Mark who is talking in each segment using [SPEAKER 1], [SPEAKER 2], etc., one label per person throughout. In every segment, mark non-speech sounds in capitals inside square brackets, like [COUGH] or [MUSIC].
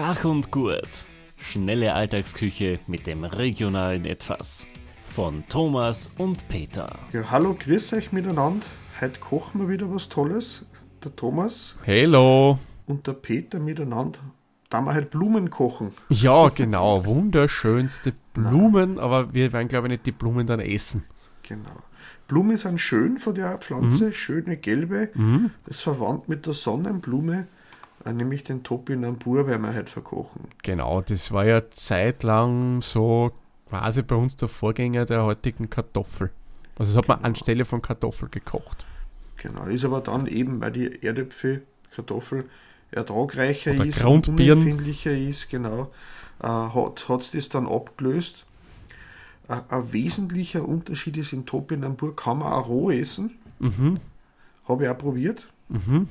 [SPEAKER 1] Gach und Gurt. Schnelle Alltagsküche mit dem regionalen Etwas. Von Thomas und Peter.
[SPEAKER 2] Ja, hallo, grüß euch miteinander. Heute kochen wir wieder was Tolles. Der Thomas
[SPEAKER 3] Hello.
[SPEAKER 2] und der Peter miteinander. Da wir halt Blumen kochen.
[SPEAKER 3] Ja, genau. [LAUGHS] Wunderschönste Blumen, aber wir werden, glaube ich, nicht die Blumen dann essen.
[SPEAKER 2] Genau. Blumen sind schön von der Pflanze,
[SPEAKER 3] Mhm.
[SPEAKER 2] schöne gelbe. Das ist verwandt mit der Sonnenblume, nämlich den Topinambur, werden wir heute verkochen.
[SPEAKER 3] Genau, das war ja zeitlang so quasi bei uns der Vorgänger der heutigen Kartoffel. Also das hat man anstelle von Kartoffel gekocht.
[SPEAKER 2] Genau. Ist aber dann eben, weil die Erdäpfel, Kartoffel ertragreicher
[SPEAKER 3] Oder
[SPEAKER 2] ist, unempfindlicher ist, genau, äh, hat es das dann abgelöst. Äh, ein wesentlicher Unterschied ist, in Topinambur kann man auch roh essen.
[SPEAKER 3] Mhm.
[SPEAKER 2] Habe ich auch probiert.
[SPEAKER 3] Mhm.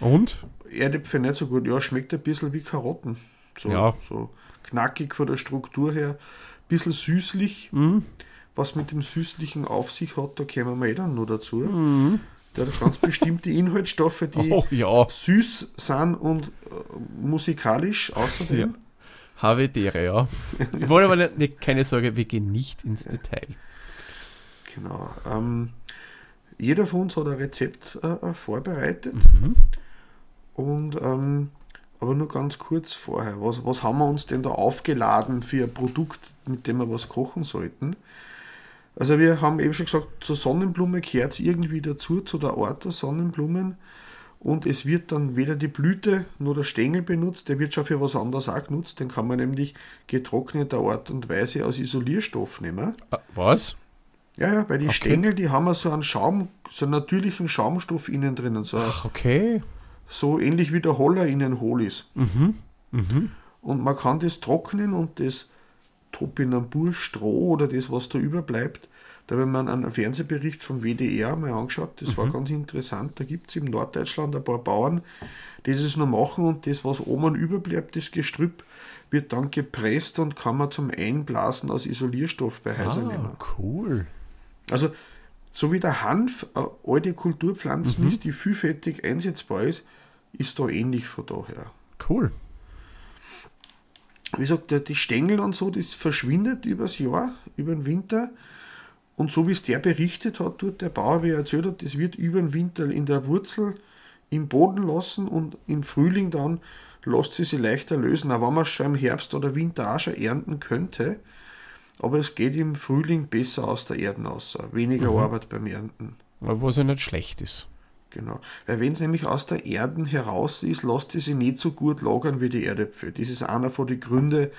[SPEAKER 3] Und?
[SPEAKER 2] Erdäpfel nicht so gut. Ja, schmeckt ein bisschen wie Karotten. So,
[SPEAKER 3] Ja.
[SPEAKER 2] so knackig von der Struktur her. Bisschen süßlich.
[SPEAKER 3] Mhm.
[SPEAKER 2] Was mit dem Süßlichen auf sich hat, da kommen wir eh dann noch dazu.
[SPEAKER 3] Mhm.
[SPEAKER 2] Der hat ganz bestimmte Inhaltsstoffe, die [LAUGHS]
[SPEAKER 3] Oh ja,
[SPEAKER 2] süß sind und äh, musikalisch außerdem.
[SPEAKER 3] Ja. Havidere, ja. Ich wollte aber nicht, keine Sorge, wir gehen nicht ins Detail.
[SPEAKER 2] Genau. Ähm, jeder von uns hat ein Rezept äh, äh, vorbereitet.
[SPEAKER 3] Mhm.
[SPEAKER 2] Und ähm, aber nur ganz kurz vorher, was, was haben wir uns denn da aufgeladen für ein Produkt, mit dem wir was kochen sollten? Also wir haben eben schon gesagt, zur Sonnenblume gehört es irgendwie dazu, zu der Art der Sonnenblumen. Und es wird dann weder die Blüte noch der Stängel benutzt, der wird schon für was anderes auch genutzt. Den kann man nämlich getrockneter Art und Weise als Isolierstoff nehmen.
[SPEAKER 3] Ah, Was?
[SPEAKER 2] Ja, ja, weil die
[SPEAKER 3] Okay.
[SPEAKER 2] Stängel, die haben so einen Schaum, so einen natürlichen Schaumstoff innen drinnen, so,
[SPEAKER 3] Ach, okay.
[SPEAKER 2] So ähnlich wie der Holler innen hohl ist.
[SPEAKER 3] Mhm. Mhm.
[SPEAKER 2] Und man kann das trocknen und das Topinambur-Stroh oder das, was da überbleibt, da habe ich mir einen Fernsehbericht vom WDR mal angeschaut, das war ganz interessant. Da gibt es im Norddeutschland ein paar Bauern, die das noch machen und das, was oben überbleibt, das Gestrüpp, wird dann gepresst und kann man zum Einblasen als Isolierstoff bei Häusern nehmen.
[SPEAKER 3] Ah, cool.
[SPEAKER 2] Also, so wie der Hanf eine alte Kulturpflanzen ist, die vielfältig einsetzbar ist, ist da ähnlich von daher.
[SPEAKER 3] Cool.
[SPEAKER 2] Wie gesagt, der- die Stängel und so, das verschwindet übers Jahr, über den Winter. Und so wie es der berichtet hat, tut der Bauer, wie er erzählt hat, das wird über den Winter in der Wurzel im Boden lassen und im Frühling dann lässt sie sich leichter lösen, auch wenn man es schon im Herbst oder Winter auch schon ernten könnte. Aber es geht im Frühling besser aus der Erde raus. Weniger Arbeit beim Ernten.
[SPEAKER 3] Aber was ja nicht schlecht ist.
[SPEAKER 2] Genau. Weil wenn es nämlich aus der Erde heraus ist, lässt sie sich nicht so gut lagern wie die Erdäpfel. Das ist einer von den Gründen,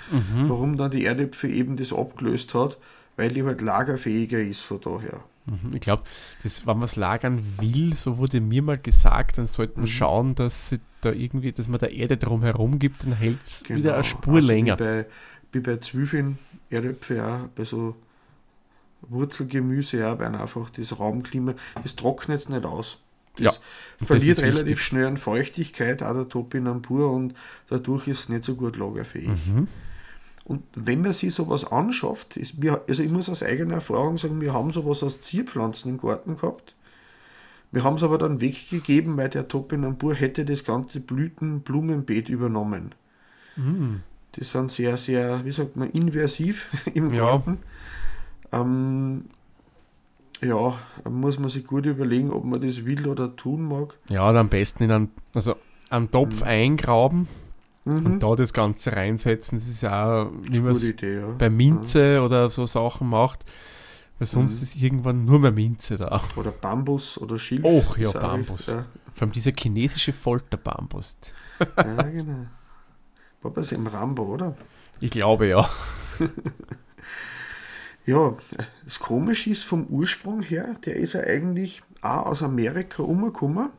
[SPEAKER 2] warum dann die Erdäpfel eben das abgelöst hat, weil die halt lagerfähiger ist von daher.
[SPEAKER 3] Mhm. Ich glaube, wenn man es lagern will, so wurde mir mal gesagt, dann sollte man schauen, dass sie da irgendwie, dass man der Erde drum herum gibt, dann hält es wieder eine Spur
[SPEAKER 2] Also
[SPEAKER 3] länger.
[SPEAKER 2] Wie bei, wie bei Zwiebeln, Erdäpfel auch, bei so Wurzelgemüse auch, weil einfach das Raumklima, das trocknet es nicht aus. Das
[SPEAKER 3] Ja, das
[SPEAKER 2] verliert
[SPEAKER 3] ist
[SPEAKER 2] relativ
[SPEAKER 3] wichtig.
[SPEAKER 2] schnell an Feuchtigkeit, auch der Topinambur, und dadurch ist es nicht so gut lagerfähig.
[SPEAKER 3] Mhm.
[SPEAKER 2] Und wenn man sich sowas anschafft, ist, wir, also ich muss aus eigener Erfahrung sagen, wir haben sowas aus Zierpflanzen im Garten gehabt. Wir haben es aber dann weggegeben, weil der Topinambur hätte das ganze Blütenblumenbeet übernommen.
[SPEAKER 3] Mhm.
[SPEAKER 2] Die sind sehr, sehr, wie sagt man, inversiv [LAUGHS] im
[SPEAKER 3] Ja.
[SPEAKER 2] Garten. Ähm, ja, muss man sich gut überlegen, ob man das will oder tun mag.
[SPEAKER 3] Ja, und am besten in einen, also einen Topf eingraben
[SPEAKER 2] Mhm.
[SPEAKER 3] und da das Ganze reinsetzen. Das ist ja auch, wie man
[SPEAKER 2] Gute
[SPEAKER 3] es
[SPEAKER 2] Idee, ja.
[SPEAKER 3] bei Minze oder so Sachen macht, weil sonst
[SPEAKER 2] Mhm.
[SPEAKER 3] ist irgendwann nur mehr Minze da.
[SPEAKER 2] Oder Bambus oder Schilf.
[SPEAKER 3] Och, ja, Bambus.
[SPEAKER 2] Ja,
[SPEAKER 3] Vor allem dieser chinesische Folterbambus.
[SPEAKER 2] ja, genau. War bei im Rambo, oder?
[SPEAKER 3] Ich glaube ja. [LAUGHS]
[SPEAKER 2] Ja, das Komische ist vom Ursprung her, der ist ja eigentlich auch aus Amerika umgekommen,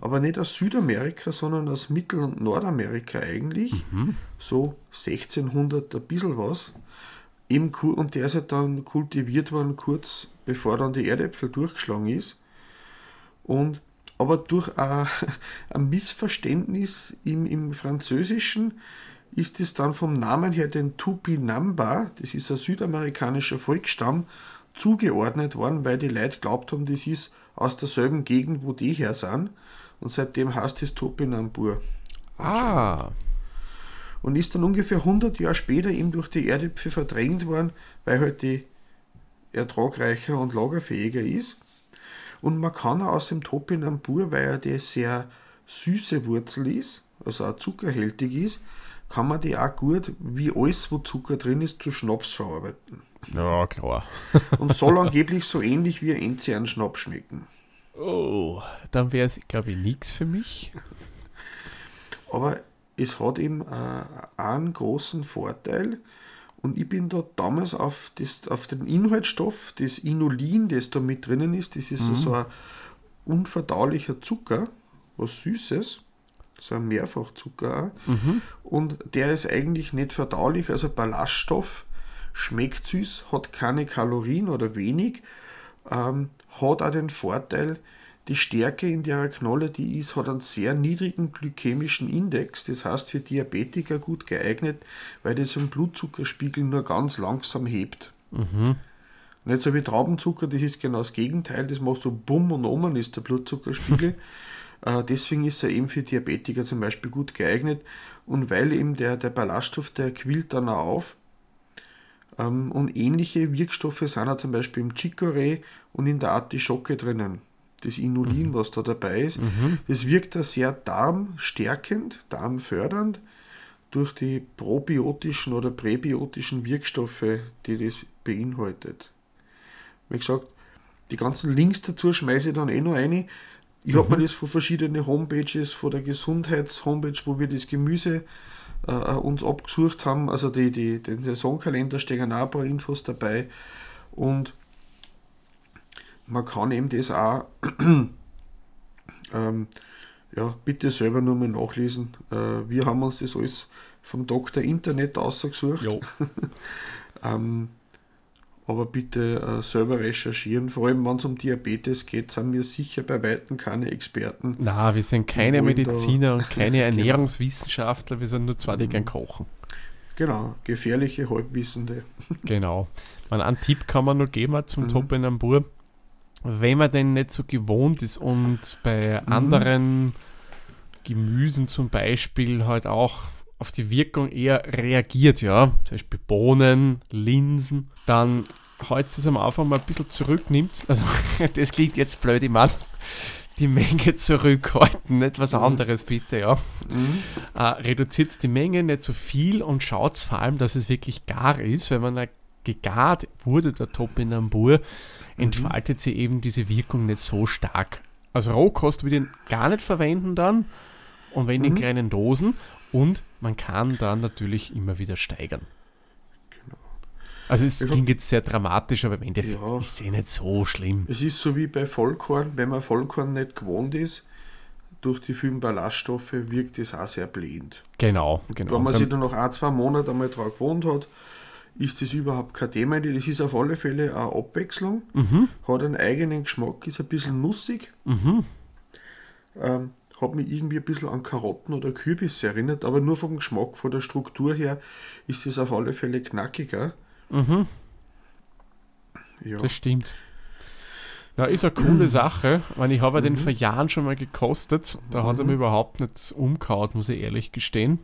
[SPEAKER 2] aber nicht aus Südamerika, sondern aus Mittel- und Nordamerika eigentlich. So 1600 ein bisschen was. Eben, und der ist halt dann kultiviert worden, kurz bevor dann die Erdäpfel durchgeschlagen ist. Und aber durch ein, [LAUGHS] ein Missverständnis im, im Französischen ist es dann vom Namen her den Tupinamba, das ist ein südamerikanischer Volksstamm, zugeordnet worden, weil die Leute glaubt haben, das ist aus derselben Gegend, wo die her sind. Und seitdem heißt es Topinambur.
[SPEAKER 3] Ah,
[SPEAKER 2] und ist dann ungefähr 100 Jahre später eben durch die Erdäpfel verdrängt worden, weil halt die ertragreicher und lagerfähiger ist. Und man kann auch aus dem Topinambur, weil er die sehr süße Wurzel ist, also auch zuckerhältig ist, kann man die auch gut, wie alles, wo Zucker drin ist, zu Schnaps verarbeiten.
[SPEAKER 3] Ja, klar. [LAUGHS]
[SPEAKER 2] Und soll angeblich so ähnlich wie ein Enzian-Schnaps schmecken.
[SPEAKER 3] Oh, dann wäre es, glaube ich, nichts für mich.
[SPEAKER 2] Aber es hat eben äh, einen großen Vorteil. Und ich bin da damals auf, das, auf den Inhaltsstoff, das Inulin, das da mit drinnen ist, das ist so ein unverdaulicher Zucker, was Süßes, so ein Mehrfachzucker auch. Und der ist eigentlich nicht verdaulich, also Ballaststoff, schmeckt süß, hat keine Kalorien oder wenig, ähm, hat auch den Vorteil, die Stärke in der Knolle, die ist, hat einen sehr niedrigen glykämischen Index, das heißt für Diabetiker gut geeignet, weil das den Blutzuckerspiegel nur ganz langsam hebt. Nicht so wie Traubenzucker, das ist genau das Gegenteil, das macht so bumm und oben ist der Blutzuckerspiegel. [LAUGHS] Äh, Deswegen ist er eben für Diabetiker zum Beispiel gut geeignet und weil eben der, der Ballaststoff, der quillt dann auch auf. Ähm, Und ähnliche Wirkstoffe sind auch zum Beispiel im Chicorée und in der Artischocke drinnen. Das Inulin, was da dabei ist, das wirkt da sehr darmstärkend, darmfördernd durch die probiotischen oder präbiotischen Wirkstoffe, die das beinhaltet. Wie gesagt, die ganzen Links dazu schmeiße ich dann eh noch rein. Ich habe mir das von verschiedenen Homepages, von der Gesundheits-Homepage, wo wir das Gemüse äh, uns abgesucht haben, also die, die, den Saisonkalender stehen auch ein paar Infos dabei. Und man kann eben das auch [CLEARS THROAT] ähm, ja, bitte selber nur mal nachlesen. Äh, wir haben uns das alles vom Doktor Internet ausgesucht. [LAUGHS] Ähm, aber bitte äh, selber recherchieren. Vor allem, wenn es um Diabetes geht, sind wir sicher bei Weitem keine Experten.
[SPEAKER 3] Na, wir sind keine Mediziner und [LAUGHS] keine
[SPEAKER 2] Genau.
[SPEAKER 3] Ernährungswissenschaftler, wir sind nur zwei, die gern kochen.
[SPEAKER 2] Genau, gefährliche Halbwissende.
[SPEAKER 3] Genau. [LAUGHS] Man, einen Tipp kann man nur geben zum
[SPEAKER 2] Mhm.
[SPEAKER 3] Topinambur. Wenn man den nicht so gewohnt ist und bei
[SPEAKER 2] Mhm.
[SPEAKER 3] anderen Gemüsen zum Beispiel halt auch auf die Wirkung eher reagiert, ja, zum Beispiel Bohnen, Linsen, dann heute es am Anfang mal ein bisschen zurücknimmt. Also, [LAUGHS] das klingt jetzt blöd, ich meine, die Menge zurückhalten, nicht was anderes bitte, ja. Äh, reduziert die Menge nicht so viel und schaut vor allem, dass es wirklich gar ist, wenn man da gegart wurde, der Topinambur, entfaltet sie eben diese Wirkung nicht so stark. Also Rohkost würde ich gar nicht verwenden dann und wenn in kleinen Dosen und man kann dann natürlich immer wieder steigern. Also es
[SPEAKER 2] Ja.
[SPEAKER 3] klingt jetzt sehr dramatisch, aber im Endeffekt
[SPEAKER 2] Ja.
[SPEAKER 3] ist es eh nicht so schlimm.
[SPEAKER 2] Es ist so wie bei Vollkorn, wenn man Vollkorn nicht gewohnt ist, durch die vielen Ballaststoffe wirkt es auch sehr blähend.
[SPEAKER 3] Genau, genau.
[SPEAKER 2] Wenn man sich dann nach ein, zwei Monaten einmal daran gewohnt hat, ist das überhaupt kein Thema. Das ist auf alle Fälle eine Abwechslung,
[SPEAKER 3] Mhm.
[SPEAKER 2] hat einen eigenen Geschmack, ist ein bisschen nussig,
[SPEAKER 3] Mhm.
[SPEAKER 2] ähm, hat mich irgendwie ein bisschen an Karotten oder Kürbis erinnert, aber nur vom Geschmack, von der Struktur her ist es auf alle Fälle knackiger.
[SPEAKER 3] Mhm.
[SPEAKER 2] Ja.
[SPEAKER 3] Das stimmt. Ja, ist eine coole Sache. Ich, meine, ich habe ja den vor Jahren schon mal gekostet. Da hat er mir überhaupt nicht umgehauen, muss ich ehrlich gestehen.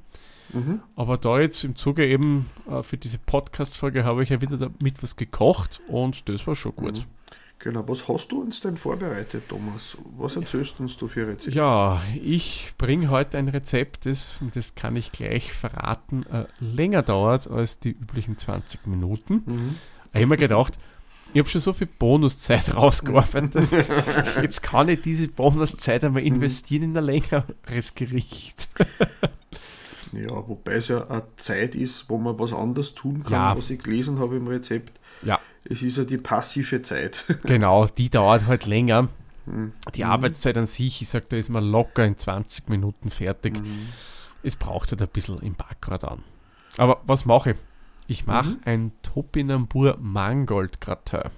[SPEAKER 2] Mhm.
[SPEAKER 3] Aber da jetzt im Zuge eben äh, für diese Podcast-Folge habe ich ja wieder damit was gekocht und das war schon gut.
[SPEAKER 2] Genau, was hast du uns denn vorbereitet, Thomas? Was erzählst uns du für Rezepte?
[SPEAKER 3] Ja, ich bringe heute ein Rezept, das, und das kann ich gleich verraten, äh, länger dauert als die üblichen 20 Minuten.
[SPEAKER 2] Mhm.
[SPEAKER 3] Ich habe mir gedacht, ich habe schon so viel Bonuszeit [LAUGHS] rausgearbeitet. [LAUGHS] Jetzt kann ich diese Bonuszeit einmal investieren in ein längeres Gericht. [LAUGHS]
[SPEAKER 2] Ja, wobei es ja eine Zeit ist, wo man was anderes tun kann,
[SPEAKER 3] Ja.
[SPEAKER 2] was ich gelesen habe im Rezept.
[SPEAKER 3] Ja,
[SPEAKER 2] Es ist ja die passive Zeit. [LAUGHS]
[SPEAKER 3] genau, die dauert halt länger.
[SPEAKER 2] Mhm.
[SPEAKER 3] Die Arbeitszeit an sich, ich sage, da ist man locker in 20 Minuten fertig. Es braucht halt ein bisschen im Backrad an. Aber was mache ich? Ich mache ein Topinambur Mangold Gratin.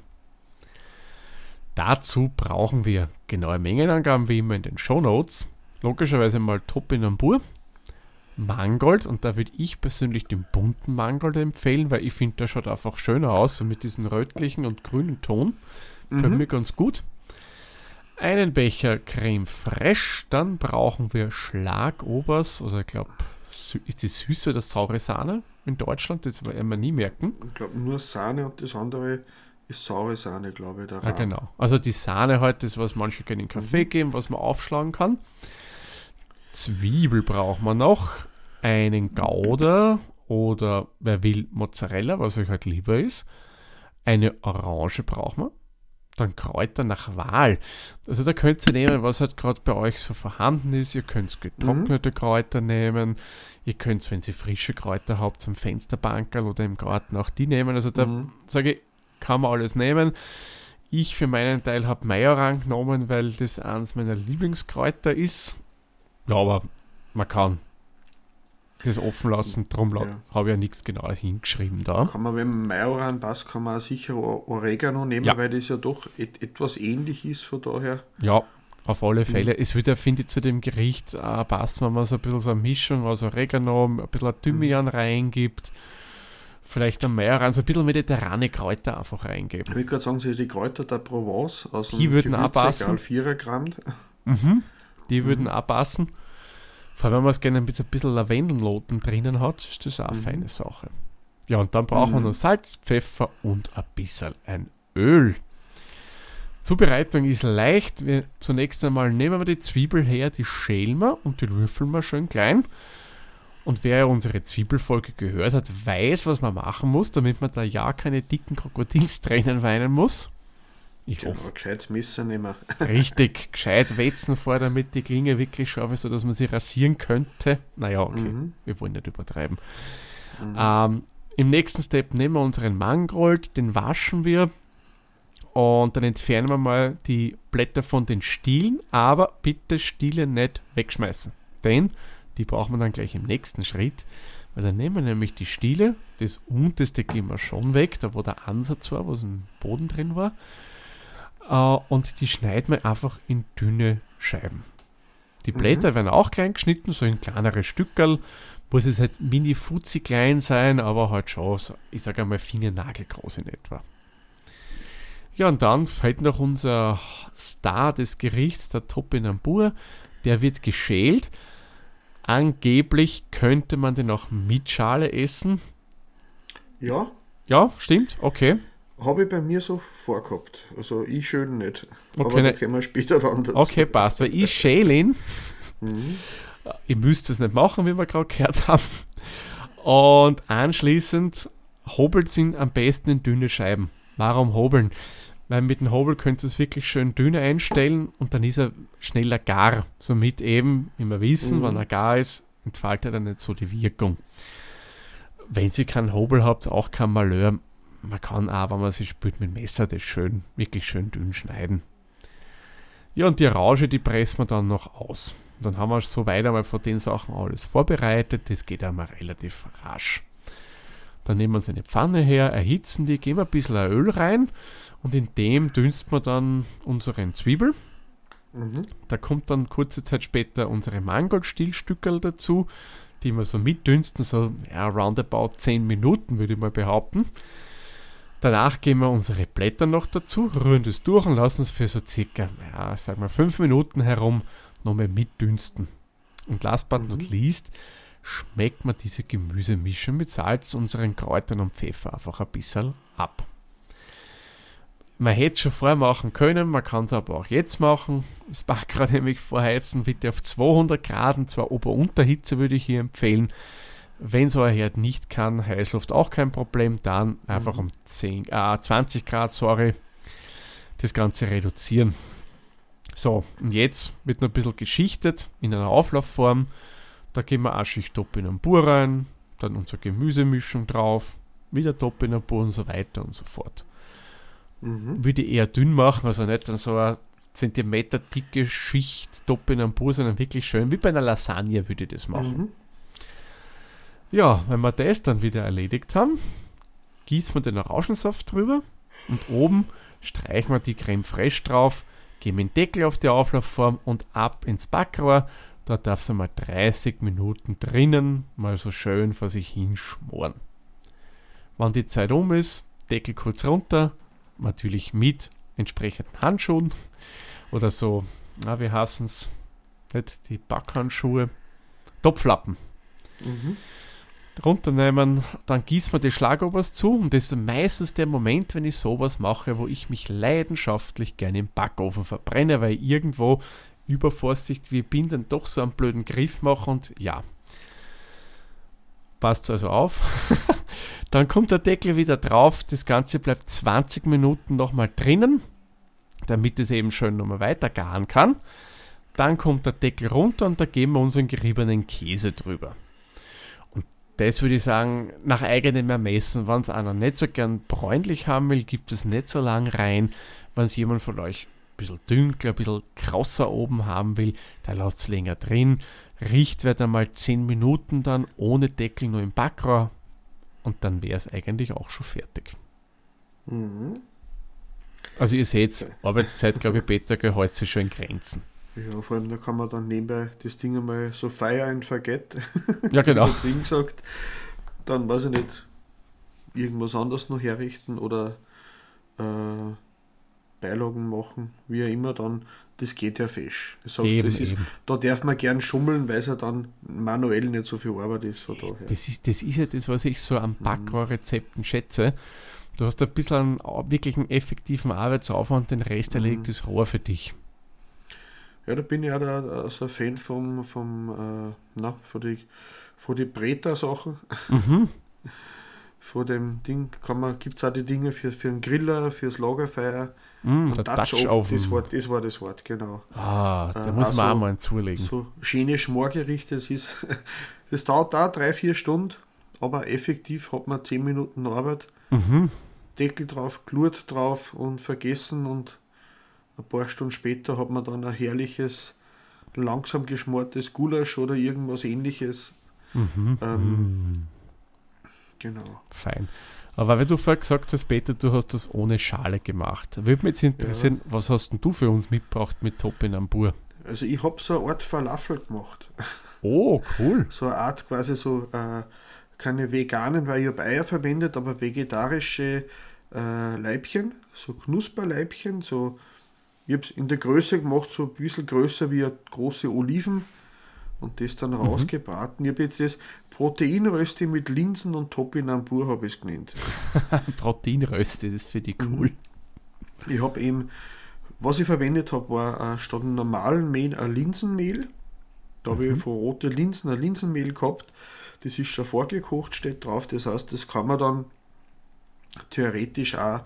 [SPEAKER 3] Dazu brauchen wir genaue Mengenangaben wie immer in den Show Notes. Logischerweise mal Topinambur, Mangold und da würde ich persönlich den bunten Mangold empfehlen, weil ich finde, der schaut einfach schöner aus, so mit diesem rötlichen und grünen Ton.
[SPEAKER 2] Mhm.
[SPEAKER 3] mir ganz gut. Einen Becher Creme Fraiche, dann brauchen wir Schlagobers, also ich glaube ist die süße oder saure Sahne in Deutschland? Das werden wir nie merken.
[SPEAKER 2] Ich glaube nur Sahne und das andere ist saure Sahne, glaube ich. Der
[SPEAKER 3] Ja,
[SPEAKER 2] Rahm.
[SPEAKER 3] genau. Also die Sahne halt, das, was manche gerne in Kaffee geben, was man aufschlagen kann. Zwiebel braucht man noch. Einen Gouda oder wer will Mozzarella, was euch halt lieber ist. Eine Orange braucht man. Dann Kräuter nach Wahl. Also da könnt ihr nehmen, was halt gerade bei euch so vorhanden ist. Ihr könnt getrocknete Kräuter nehmen. Ihr könnt, wenn ihr frische Kräuter habt, zum Fensterbankerl oder im Garten auch die nehmen. Also da
[SPEAKER 2] Mhm.
[SPEAKER 3] sage ich, kann man alles nehmen. Ich für meinen Teil habe Majoran genommen, weil das eines meiner Lieblingskräuter ist. Ja, aber man kann das offen lassen, drum la-
[SPEAKER 2] Ja.
[SPEAKER 3] habe ich ja nichts genaues hingeschrieben da.
[SPEAKER 2] Kann man, wenn man Majoran passt, kann man auch sicher Oregano nehmen,
[SPEAKER 3] Ja.
[SPEAKER 2] weil das ja doch et etwas ähnlich ist von daher.
[SPEAKER 3] Ja, auf alle Fälle. Es würde, finde ich, zu dem Gericht äh, passen, wenn man so ein bisschen so eine Mischung, also Oregano, ein bisschen Thymian reingibt, vielleicht ein Majoran, so ein bisschen mediterrane Kräuter einfach reingibt.
[SPEAKER 2] Ich würde gerade sagen, sie die Kräuter der Provence aus
[SPEAKER 3] Die würden auch passen.
[SPEAKER 2] 4 Gramm.
[SPEAKER 3] Mhm. Die würden auch passen. Vor allem, wenn man es gerne mit ein bisschen Lavendelnoten drinnen hat, ist das auch eine
[SPEAKER 2] Mhm.
[SPEAKER 3] feine Sache. Ja, und dann brauchen wir
[SPEAKER 2] Mhm.
[SPEAKER 3] noch Salz, Pfeffer und ein bisschen ein Öl. Zubereitung ist leicht. Wir, zunächst einmal nehmen wir die Zwiebel her, die schälen wir und die würfeln wir schön klein. Und wer unsere Zwiebelfolge gehört hat, weiß, was man machen muss, damit man da ja keine dicken Krokodilstränen weinen muss. Ich
[SPEAKER 2] Genau,
[SPEAKER 3] hoffe.
[SPEAKER 2] gescheites Messer nehmen. [LAUGHS]
[SPEAKER 3] Richtig, gescheit wetzen vor, damit die Klinge wirklich scharf ist, sodass man sie rasieren könnte. Naja, okay,
[SPEAKER 2] Mhm.
[SPEAKER 3] wir wollen nicht übertreiben.
[SPEAKER 2] Mhm.
[SPEAKER 3] Ähm, Im nächsten Step nehmen wir unseren Mangold, den waschen wir und dann entfernen wir mal die Blätter von den Stielen, aber bitte Stiele nicht wegschmeißen, denn die brauchen wir dann gleich im nächsten Schritt, weil dann nehmen wir nämlich die Stiele, das unterste gehen wir schon weg, da wo der Ansatz war, wo es im Boden drin war, äh, und die schneiden wir einfach in dünne Scheiben. Die
[SPEAKER 2] Mhm.
[SPEAKER 3] Blätter werden auch klein geschnitten, so in kleinere Stückerl, muss es halt mini fuzzi klein sein, aber halt schon, so, ich sage einmal, Fingernagel groß in etwa. Ja, und dann fällt noch unser Star des Gerichts, der Topinambur. Der wird geschält. Angeblich könnte man den auch mit Schale essen.
[SPEAKER 2] Ja,
[SPEAKER 3] Ja, stimmt, okay.
[SPEAKER 2] Habe ich bei mir so vorgehabt. Also ich schön nicht.
[SPEAKER 3] Okay,
[SPEAKER 2] Aber da
[SPEAKER 3] ne-
[SPEAKER 2] kommen wir später dann dazu.
[SPEAKER 3] Okay, passt, weil ich schäle ihn.
[SPEAKER 2] Mhm.
[SPEAKER 3] Ihr müsst es nicht machen, wie wir gerade gehört haben. Und anschließend hobelt ihn am besten in dünne Scheiben. Warum hobeln? Weil mit dem Hobel könnt ihr es wirklich schön dünn einstellen und dann ist er schneller gar. Somit eben, wie wir wissen,
[SPEAKER 2] Mhm.
[SPEAKER 3] wenn er gar ist, entfaltet er nicht so die Wirkung. Wenn ihr keinen Hobel habt, auch kein Malheur. Man kann auch, wenn man sich spült mit dem Messer, das schön, wirklich schön dünn schneiden. Ja, und die Rauge, die pressen wir dann noch aus. Dann haben wir soweit einmal von den Sachen alles vorbereitet. Das geht einmal relativ rasch. Dann nehmen wir uns eine Pfanne her, erhitzen die, geben ein bisschen Öl rein und in dem dünsten wir dann unseren Zwiebel.
[SPEAKER 2] Mhm.
[SPEAKER 3] Da kommt dann kurze Zeit später unsere Mangoldstielstückel dazu, die wir so mitdünsten, so ja, roundabout 10 Minuten würde ich mal behaupten. Danach geben wir unsere Blätter noch dazu, rühren das durch und lassen es für so circa, ja, sag mal 5 Minuten herum nochmal mitdünsten. Und last but not least schmeckt man diese Gemüsemischung mit Salz, unseren Kräutern und Pfeffer einfach ein bisschen ab. Man hätte es schon vorher machen können, man kann es aber auch jetzt machen. Das Backrad [LAUGHS] nämlich vorheizen, bitte auf 200 Grad, und zwar Ober-Unterhitze würde ich hier empfehlen. Wenn es euer Herd nicht kann, Heißluft auch kein Problem, dann einfach um 10, äh, 20 Grad, sorry, das Ganze reduzieren. So, und jetzt wird noch ein bisschen geschichtet in einer Auflaufform. Da geben wir eine Schicht Topinambur rein, dann unsere Gemüsemischung drauf, wieder Topinambur und so weiter und so fort
[SPEAKER 2] Mhm.
[SPEAKER 3] würde ich eher dünn machen, also nicht dann so eine Zentimeter dicke Schicht Topinambur, sondern wirklich schön, wie bei einer Lasagne würde ich das machen.
[SPEAKER 2] Mhm.
[SPEAKER 3] Ja, wenn wir das dann wieder erledigt haben, gießen wir den Orangensaft drüber und oben streichen wir die Creme fraiche drauf, geben den Deckel auf die Auflaufform und ab ins Backrohr. Da darf es einmal 30 Minuten drinnen mal so schön vor sich hin schmoren. Wenn die Zeit um ist, Deckel kurz runter, natürlich mit entsprechenden Handschuhen oder so, na, wie heißen es? Nicht die Backhandschuhe, Topflappen. Drunter nehmen, dann gießt man die Schlagobers zu und das ist meistens der Moment, wenn ich sowas mache, wo ich mich leidenschaftlich gerne im Backofen verbrenne, weil ich irgendwo übervorsichtig wie bin, dann doch so einen blöden Griff mache und ja, passt also auf. [LAUGHS] dann kommt der Deckel wieder drauf, das Ganze bleibt 20 Minuten nochmal drinnen, damit es eben schön nochmal weiter garen kann. Dann kommt der Deckel runter und da geben wir unseren geriebenen Käse drüber. Das würde ich sagen, nach eigenem Ermessen, wenn es einer nicht so gern bräunlich haben will, gibt es nicht so lang rein. Wenn es jemand von euch ein bisschen dunkler, ein bisschen krasser oben haben will, der lasst es länger drin. Riecht wird einmal 10 Minuten dann ohne Deckel nur im Backrohr und dann wäre es eigentlich auch schon fertig.
[SPEAKER 2] Mhm.
[SPEAKER 3] Also ihr seht, Arbeitszeit, glaube ich, Peter, gehält sich schon in Grenzen.
[SPEAKER 2] Ja, vor allem da kann man dann nebenbei das Ding einmal so fire and forget. [LAUGHS]
[SPEAKER 3] Ja, genau. [LAUGHS]
[SPEAKER 2] Ding gesagt. Dann weiß ich nicht, irgendwas anderes noch herrichten oder äh, Beilagen machen, wie auch immer, dann das geht ja fesch. Ich sag,
[SPEAKER 3] Eben,
[SPEAKER 2] das ist,
[SPEAKER 3] eben.
[SPEAKER 2] da darf man gern schummeln, weil es ja dann manuell nicht so viel Arbeit ist. Von daher.
[SPEAKER 3] Das ist, das ist ja das, was ich so an Backrohrrezepten schätze. Du hast ein bisschen einen wirklich einen effektiven Arbeitsaufwand, den Rest erledigt das Rohr für dich.
[SPEAKER 2] Ja, da bin ich auch da, so ein Fan vom, vom äh, na, von die, von die Breta-Sachen.
[SPEAKER 3] Mhm. [LAUGHS]
[SPEAKER 2] Von dem Ding kann man, gibt es auch die Dinge für, für einen Griller, fürs Lagerfeuer.
[SPEAKER 3] Mm, der
[SPEAKER 2] Dutch
[SPEAKER 3] Dutch
[SPEAKER 2] Oven, das war, das war das Wort, genau.
[SPEAKER 3] Ah, da
[SPEAKER 2] Äh,
[SPEAKER 3] muss man
[SPEAKER 2] also
[SPEAKER 3] auch mal einen zulegen.
[SPEAKER 2] So schöne Schmorgerichte, das ist, [LAUGHS] das dauert da drei, vier Stunden, aber effektiv hat man zehn Minuten Arbeit,
[SPEAKER 3] Mhm.
[SPEAKER 2] Deckel drauf, Glut drauf und vergessen und ein paar Stunden später hat man dann ein herrliches, langsam geschmortes Gulasch oder irgendwas ähnliches.
[SPEAKER 3] Mhm.
[SPEAKER 2] Ähm, Genau.
[SPEAKER 3] Fein. Aber weil du vorher gesagt hast, Peter, du hast das ohne Schale gemacht. Würde mich jetzt interessieren, was hast denn du für uns mitgebracht mit Topinambur?
[SPEAKER 2] Also ich habe so eine Art Falafel gemacht.
[SPEAKER 3] Oh, cool. [LAUGHS]
[SPEAKER 2] So eine Art quasi so, äh, keine veganen, weil ich habe Eier verwendet, aber vegetarische äh, Leibchen, so Knusperleibchen, so, ich habe es in der Größe gemacht, so ein bisschen größer wie eine große Oliven und das dann rausgebraten. Ich habe jetzt das Proteinrösti mit Linsen und Topinambur habe ich es genannt. [LAUGHS]
[SPEAKER 3] Proteinröste, das finde ich cool.
[SPEAKER 2] Ich habe eben, was ich verwendet habe, war äh, statt einem normalen Mehl ein Linsenmehl. Da habe ich von rote Linsen ein Linsenmehl gehabt. Das ist schon vorgekocht, steht drauf. Das heißt, das kann man dann theoretisch auch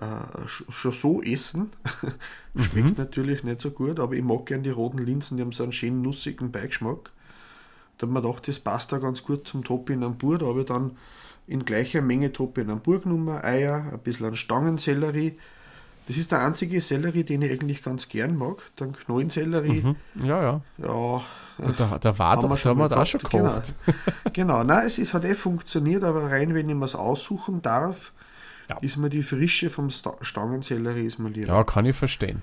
[SPEAKER 2] äh, sch- schon so essen. [LAUGHS] Schmeckt natürlich nicht so gut, aber ich mag gerne die roten Linsen, die haben so einen schönen nussigen Beigeschmack. Da ich mir gedacht, das passt da ganz gut zum Topinambur. Da habe ich dann in gleicher Menge Topinambur genommen, Eier, ein bisschen an Stangensellerie. Das ist der einzige Sellerie, den ich eigentlich ganz gern mag. Dann Knollensellerie.
[SPEAKER 3] Mhm. Ja, ja.
[SPEAKER 2] Ja,
[SPEAKER 3] da, da war
[SPEAKER 2] haben
[SPEAKER 3] doch,
[SPEAKER 2] wir
[SPEAKER 3] da haben wir auch schon gekocht.
[SPEAKER 2] Genau, genau. Nein, es ist, hat eh funktioniert, aber rein, wenn ich mir es aussuchen darf,
[SPEAKER 3] Ja.
[SPEAKER 2] ist mir die Frische vom Sta Stangensellerie ist mir lieber.
[SPEAKER 3] Ja, kann ich verstehen.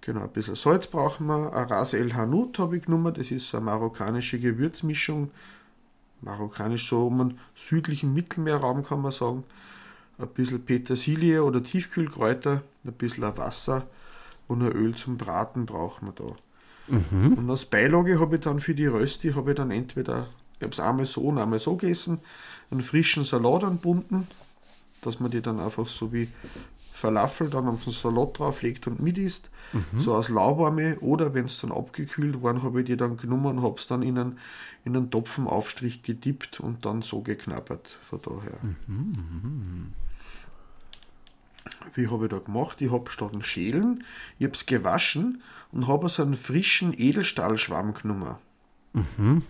[SPEAKER 2] Genau, ein bisschen Salz brauchen wir. Ein Ras El Hanout habe ich genommen. Das ist eine marokkanische Gewürzmischung. Marokkanisch so um einen südlichen Mittelmeerraum kann man sagen. Ein bisschen Petersilie oder Tiefkühlkräuter, ein bisschen Wasser und ein Öl zum Braten brauchen wir da.
[SPEAKER 3] Mhm.
[SPEAKER 2] Und als Beilage habe ich dann für die Rösti, habe ich dann entweder, ich habe es einmal so und einmal so gegessen, einen frischen Salat anbunden, dass man die dann einfach so wie Falafel dann auf den Salat drauflegt und mit isst, so aus Lauwarme oder wenn es dann abgekühlt waren, habe ich die dann genommen und habe es dann in einen, in einen Topfenaufstrich gedippt und dann so geknabbert, von daher. Wie habe ich da gemacht? Ich habe statt ein Schälen, ich habe es gewaschen und habe so einen frischen Edelstahlschwamm genommen.
[SPEAKER 3] Mhm.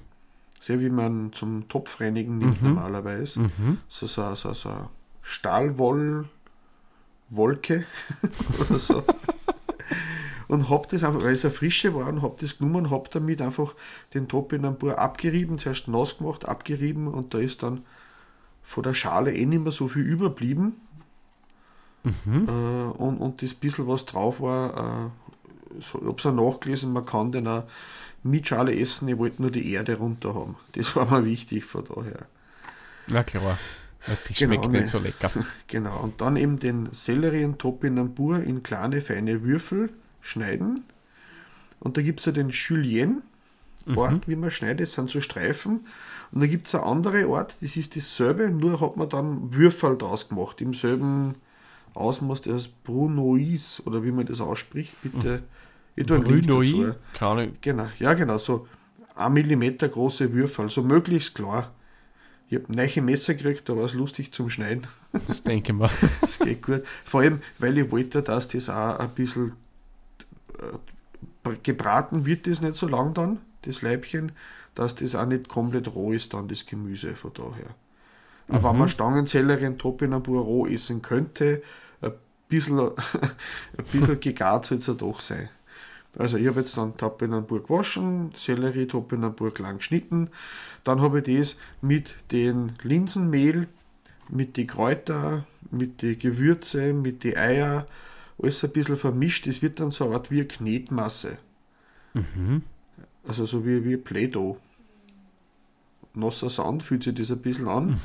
[SPEAKER 2] Sehr wie man zum Topfreinigen nimmt normalerweise.
[SPEAKER 3] Mhm.
[SPEAKER 2] So, so, so, so eine Stahlwoll Wolke [LAUGHS] oder so. und habe das einfach, weil es eine frische war, und habe das genommen und habe damit einfach den Topinambur abgerieben, zuerst nass gemacht, abgerieben und da ist dann von der Schale eh nicht mehr so viel überblieben.
[SPEAKER 3] Mhm.
[SPEAKER 2] Äh, und, und das bisschen, was drauf war, äh, so, ich habe es auch nachgelesen, man kann den auch mit Schale essen, ich wollte nur die Erde runter haben. Das war mir wichtig von daher.
[SPEAKER 3] Na klar. Die
[SPEAKER 2] Genau,
[SPEAKER 3] schmeckt
[SPEAKER 2] ne.
[SPEAKER 3] nicht so lecker. [LAUGHS]
[SPEAKER 2] Genau, und dann eben den Sellerie und Topinambur in kleine, feine Würfel schneiden. Und da gibt es ja den Julien, Art, wie man schneidet, das sind so Streifen. Und dann gibt es eine andere Art, das ist dasselbe, nur hat man dann Würfel daraus gemacht, im selben Ausmaß, das Brunois, oder wie man das ausspricht, bitte. Ich tue
[SPEAKER 3] Brünoi,
[SPEAKER 2] dazu.
[SPEAKER 3] keine
[SPEAKER 2] Genau, ja genau, so ein Millimeter große Würfel, so möglichst klar. Ich habe neue Messer gekriegt, da war es lustig zum Schneiden.
[SPEAKER 3] das denke ich mal. [LAUGHS]
[SPEAKER 2] Das geht gut. Vor allem, weil ich wollte, dass das auch ein bisschen äh, gebraten wird, das nicht so lang dann, das Leibchen, dass das auch nicht komplett roh ist, dann das Gemüse von daher. Aber wenn man Stangenzellerie und Topinambur roh essen könnte, ein bisschen, [LAUGHS] ein bisschen gegart soll es ja doch sein. Also ich habe jetzt dann Topinambur gewaschen, Sellerie, Topinambur klein geschnitten. Dann habe ich das mit den Linsenmehl, mit den Kräuter, mit den Gewürze, mit den Eier, alles ein bisschen vermischt. Das wird dann so eine Art wie eine Knetmasse. Also so wie, wie Play-Doh. Nasser Sand fühlt sich das ein bisschen an.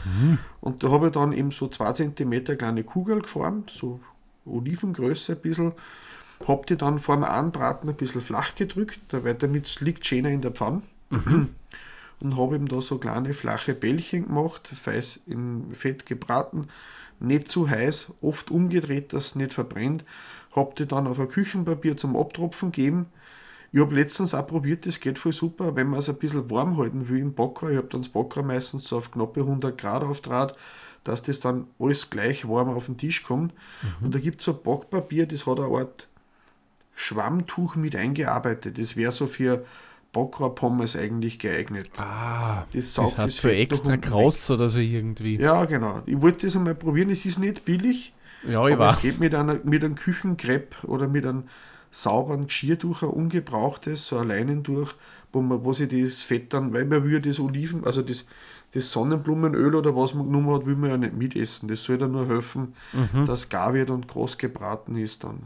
[SPEAKER 2] Und da habe ich dann eben so 2 cm kleine Kugel geformt, so Olivengröße ein bisschen. Hab die dann vor dem Anbraten ein bisschen flach gedrückt, weil damit es liegt schöner in der Pfanne. [CLEARS THROAT] Und habe eben da so kleine flache Bällchen gemacht, feiß in Fett gebraten, nicht zu heiß, oft umgedreht, dass es nicht verbrennt. Hab die dann auf ein Küchenpapier zum Abtropfen gegeben. Ich habe letztens auch probiert, das geht voll super, wenn man es ein bisschen warm halten will im Backer. Ich habe dann das Backer meistens so auf knappe 100 Grad aufdraht, dass das dann alles gleich warm auf den Tisch kommt. Und da gibt es so ein Backpapier, das hat eine Art Schwammtuch mit eingearbeitet. Das wäre so für Backrapommes eigentlich geeignet.
[SPEAKER 3] Ah,
[SPEAKER 2] Das
[SPEAKER 3] das
[SPEAKER 2] saugt
[SPEAKER 3] hat
[SPEAKER 2] das
[SPEAKER 3] so extra kraus oder so irgendwie.
[SPEAKER 2] Ja, genau. Ich wollte das einmal probieren. Es ist nicht billig,
[SPEAKER 3] Ja, ich
[SPEAKER 2] aber es
[SPEAKER 3] weiß.
[SPEAKER 2] geht mit, einer, mit einem Küchenkrepp oder mit einem sauberen Geschirrtuch, ein ungebrauchtes, so ein Leinentuch, wo man, wo sich das Fett dann, weil man will das Oliven, also das, das Sonnenblumenöl oder was man genommen hat, will man ja nicht mitessen. Das soll dann nur helfen,
[SPEAKER 3] Mhm.
[SPEAKER 2] dass gar wird und groß gebraten ist dann.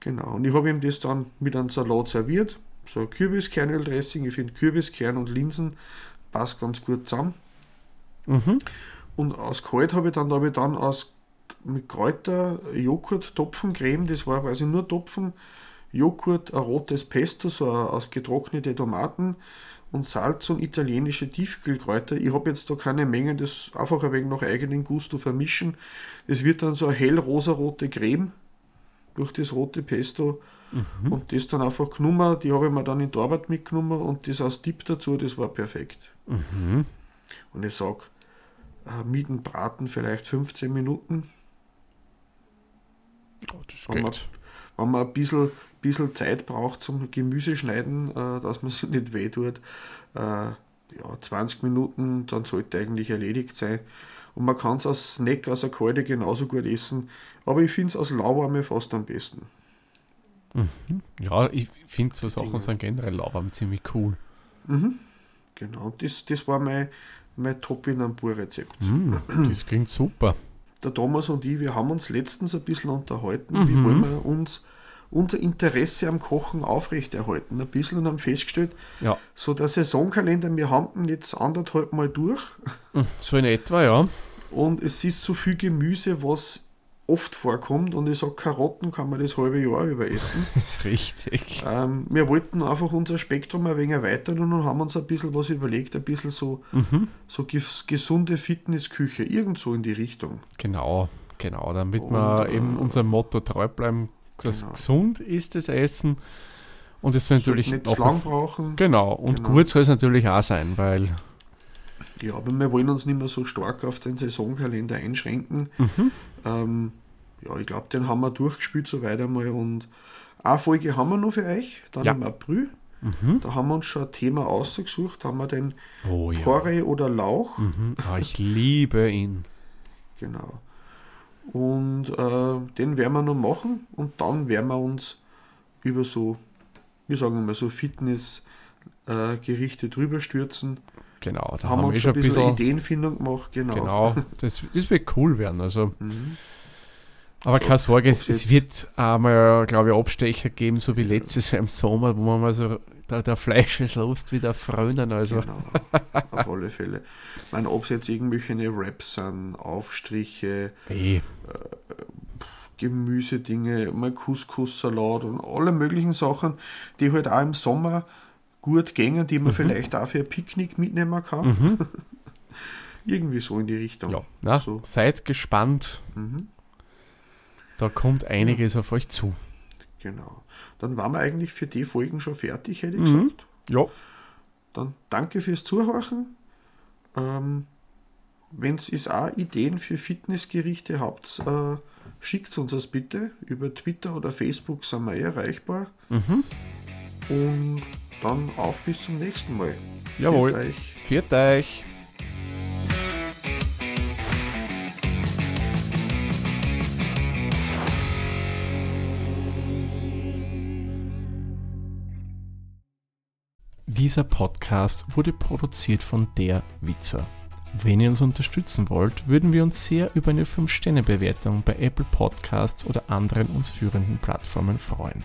[SPEAKER 2] Genau. Und ich habe ihm das dann mit einem Salat serviert. So ein Kürbiskernöldressing. Ich finde Kürbiskern und Linsen passt ganz gut zusammen.
[SPEAKER 3] Mhm.
[SPEAKER 2] Und aus kalt habe ich dann, da habe ich dann aus mit Kräuter, Joghurt, Topfencreme, das war quasi nur Topfen, Joghurt, ein rotes Pesto, so aus getrocknete Tomaten und Salz und italienische Tiefkühlkräuter. Ich habe jetzt da keine Mengen, das einfach ein wenig nach eigenen Gusto vermischen. Das wird dann so eine hellrosarote Creme durch das rote Pesto und das dann einfach genommen, die habe ich mir dann in die Arbeit mitgenommen und das als Tipp dazu, das war perfekt. Und ich sage, mit dem Braten vielleicht 15 Minuten.
[SPEAKER 3] Oh, das
[SPEAKER 2] Wenn man, wenn man ein bisschen, bisschen Zeit braucht zum Gemüse schneiden, äh, dass man sich [LAUGHS] nicht wehtut, äh, ja, 20 Minuten, dann sollte eigentlich erledigt sein. Und man kann es als Snack, als kalte genauso gut essen. Aber ich finde es als lauwarme fast am besten.
[SPEAKER 3] Ja, ich finde so Sachen sind generell lauwarm ziemlich cool.
[SPEAKER 2] Genau, und das, das war mein, mein Topinambur-Rezept.
[SPEAKER 3] Mm, das klingt super.
[SPEAKER 2] der Thomas und ich, wir haben uns letztens ein bisschen unterhalten,
[SPEAKER 3] Mhm.
[SPEAKER 2] wie wollen wir uns unser Interesse am Kochen aufrechterhalten, ein bisschen und haben festgestellt,
[SPEAKER 3] Ja,
[SPEAKER 2] so der Saisonkalender, wir haben ihn jetzt anderthalb Mal durch
[SPEAKER 3] so in etwa, ja.
[SPEAKER 2] Und es ist so viel Gemüse, was oft vorkommt und ich sage, Karotten kann man das halbe Jahr über essen. [LAUGHS]
[SPEAKER 3] Das ist richtig.
[SPEAKER 2] ähm, wir wollten einfach unser Spektrum ein wenig erweitern und haben uns ein bisschen was überlegt, ein bisschen so,
[SPEAKER 3] Mhm.
[SPEAKER 2] so ges gesunde Fitnessküche, irgend so in die Richtung.
[SPEAKER 3] Genau, genau. Damit
[SPEAKER 2] Und,
[SPEAKER 3] wir
[SPEAKER 2] äh,
[SPEAKER 3] eben unserem Motto treu bleiben, dass
[SPEAKER 2] genau.
[SPEAKER 3] gesund ist das Essen. Und es soll natürlich
[SPEAKER 2] Sollte nicht
[SPEAKER 3] auch
[SPEAKER 2] lang brauchen.
[SPEAKER 3] Genau, und
[SPEAKER 2] Genau.
[SPEAKER 3] gut soll es natürlich auch sein, weil
[SPEAKER 2] Ja, aber wir wollen uns nicht mehr so stark auf den Saisonkalender einschränken.
[SPEAKER 3] Mhm.
[SPEAKER 2] Ähm, ja, ich glaube, den haben wir durchgespielt soweit einmal und eine Folge haben wir noch für euch, dann
[SPEAKER 3] Ja.
[SPEAKER 2] im April.
[SPEAKER 3] Mhm.
[SPEAKER 2] Da haben wir uns schon ein Thema ausgesucht, haben wir den
[SPEAKER 3] Oh ja.
[SPEAKER 2] Porree oder Lauch.
[SPEAKER 3] Mhm. Ah, ich liebe ihn.
[SPEAKER 2] Genau. Und äh, den werden wir noch machen und dann werden wir uns über so, wir sagen mal so Fitness äh, Gerichte drüber stürzen.
[SPEAKER 3] Genau, da haben,
[SPEAKER 2] haben wir uns schon ein bisschen. Ideenfindung gemacht, genau.
[SPEAKER 3] Genau, das, das wird cool werden. Also. [LAUGHS]
[SPEAKER 2] Mhm.
[SPEAKER 3] Aber keine Sorge, es, es wird einmal, glaube ich, Abstecher geben, so wie letztes Jahr im Sommer, wo man mal so, der, der Fleischeslust wieder frönen. Also,
[SPEAKER 2] Genau, auf alle Fälle. Ich meine, ob es jetzt irgendwelche Wraps sind, Aufstriche,
[SPEAKER 3] eh,
[SPEAKER 2] Gemüsedinge, mal Couscous-Salat und alle möglichen Sachen, die halt auch im Sommer gut gängen, die man vielleicht auch für ein Picknick mitnehmen kann. [LAUGHS] Irgendwie so in die Richtung.
[SPEAKER 3] Ja, na,
[SPEAKER 2] So.
[SPEAKER 3] seid gespannt.
[SPEAKER 2] Mhm.
[SPEAKER 3] Da kommt einiges auf euch zu.
[SPEAKER 2] Genau. Dann waren wir eigentlich für die Folgen schon fertig, hätte ich
[SPEAKER 3] Mhm.
[SPEAKER 2] gesagt.
[SPEAKER 3] Ja,
[SPEAKER 2] Dann danke fürs Zuhören. Ähm, Wenn ihr auch Ideen für Fitnessgerichte habt, äh, schickt uns das bitte. Über Twitter oder Facebook sind wir eh erreichbar.
[SPEAKER 3] Mhm.
[SPEAKER 2] Und dann auf bis zum nächsten Mal.
[SPEAKER 3] Jawohl.
[SPEAKER 2] Viert euch.
[SPEAKER 3] Viert euch. Dieser Podcast wurde produziert von der Witzer. Wenn ihr uns unterstützen wollt, würden wir uns sehr über eine 5-Sterne-Bewertung bei Apple Podcasts oder anderen uns führenden Plattformen freuen.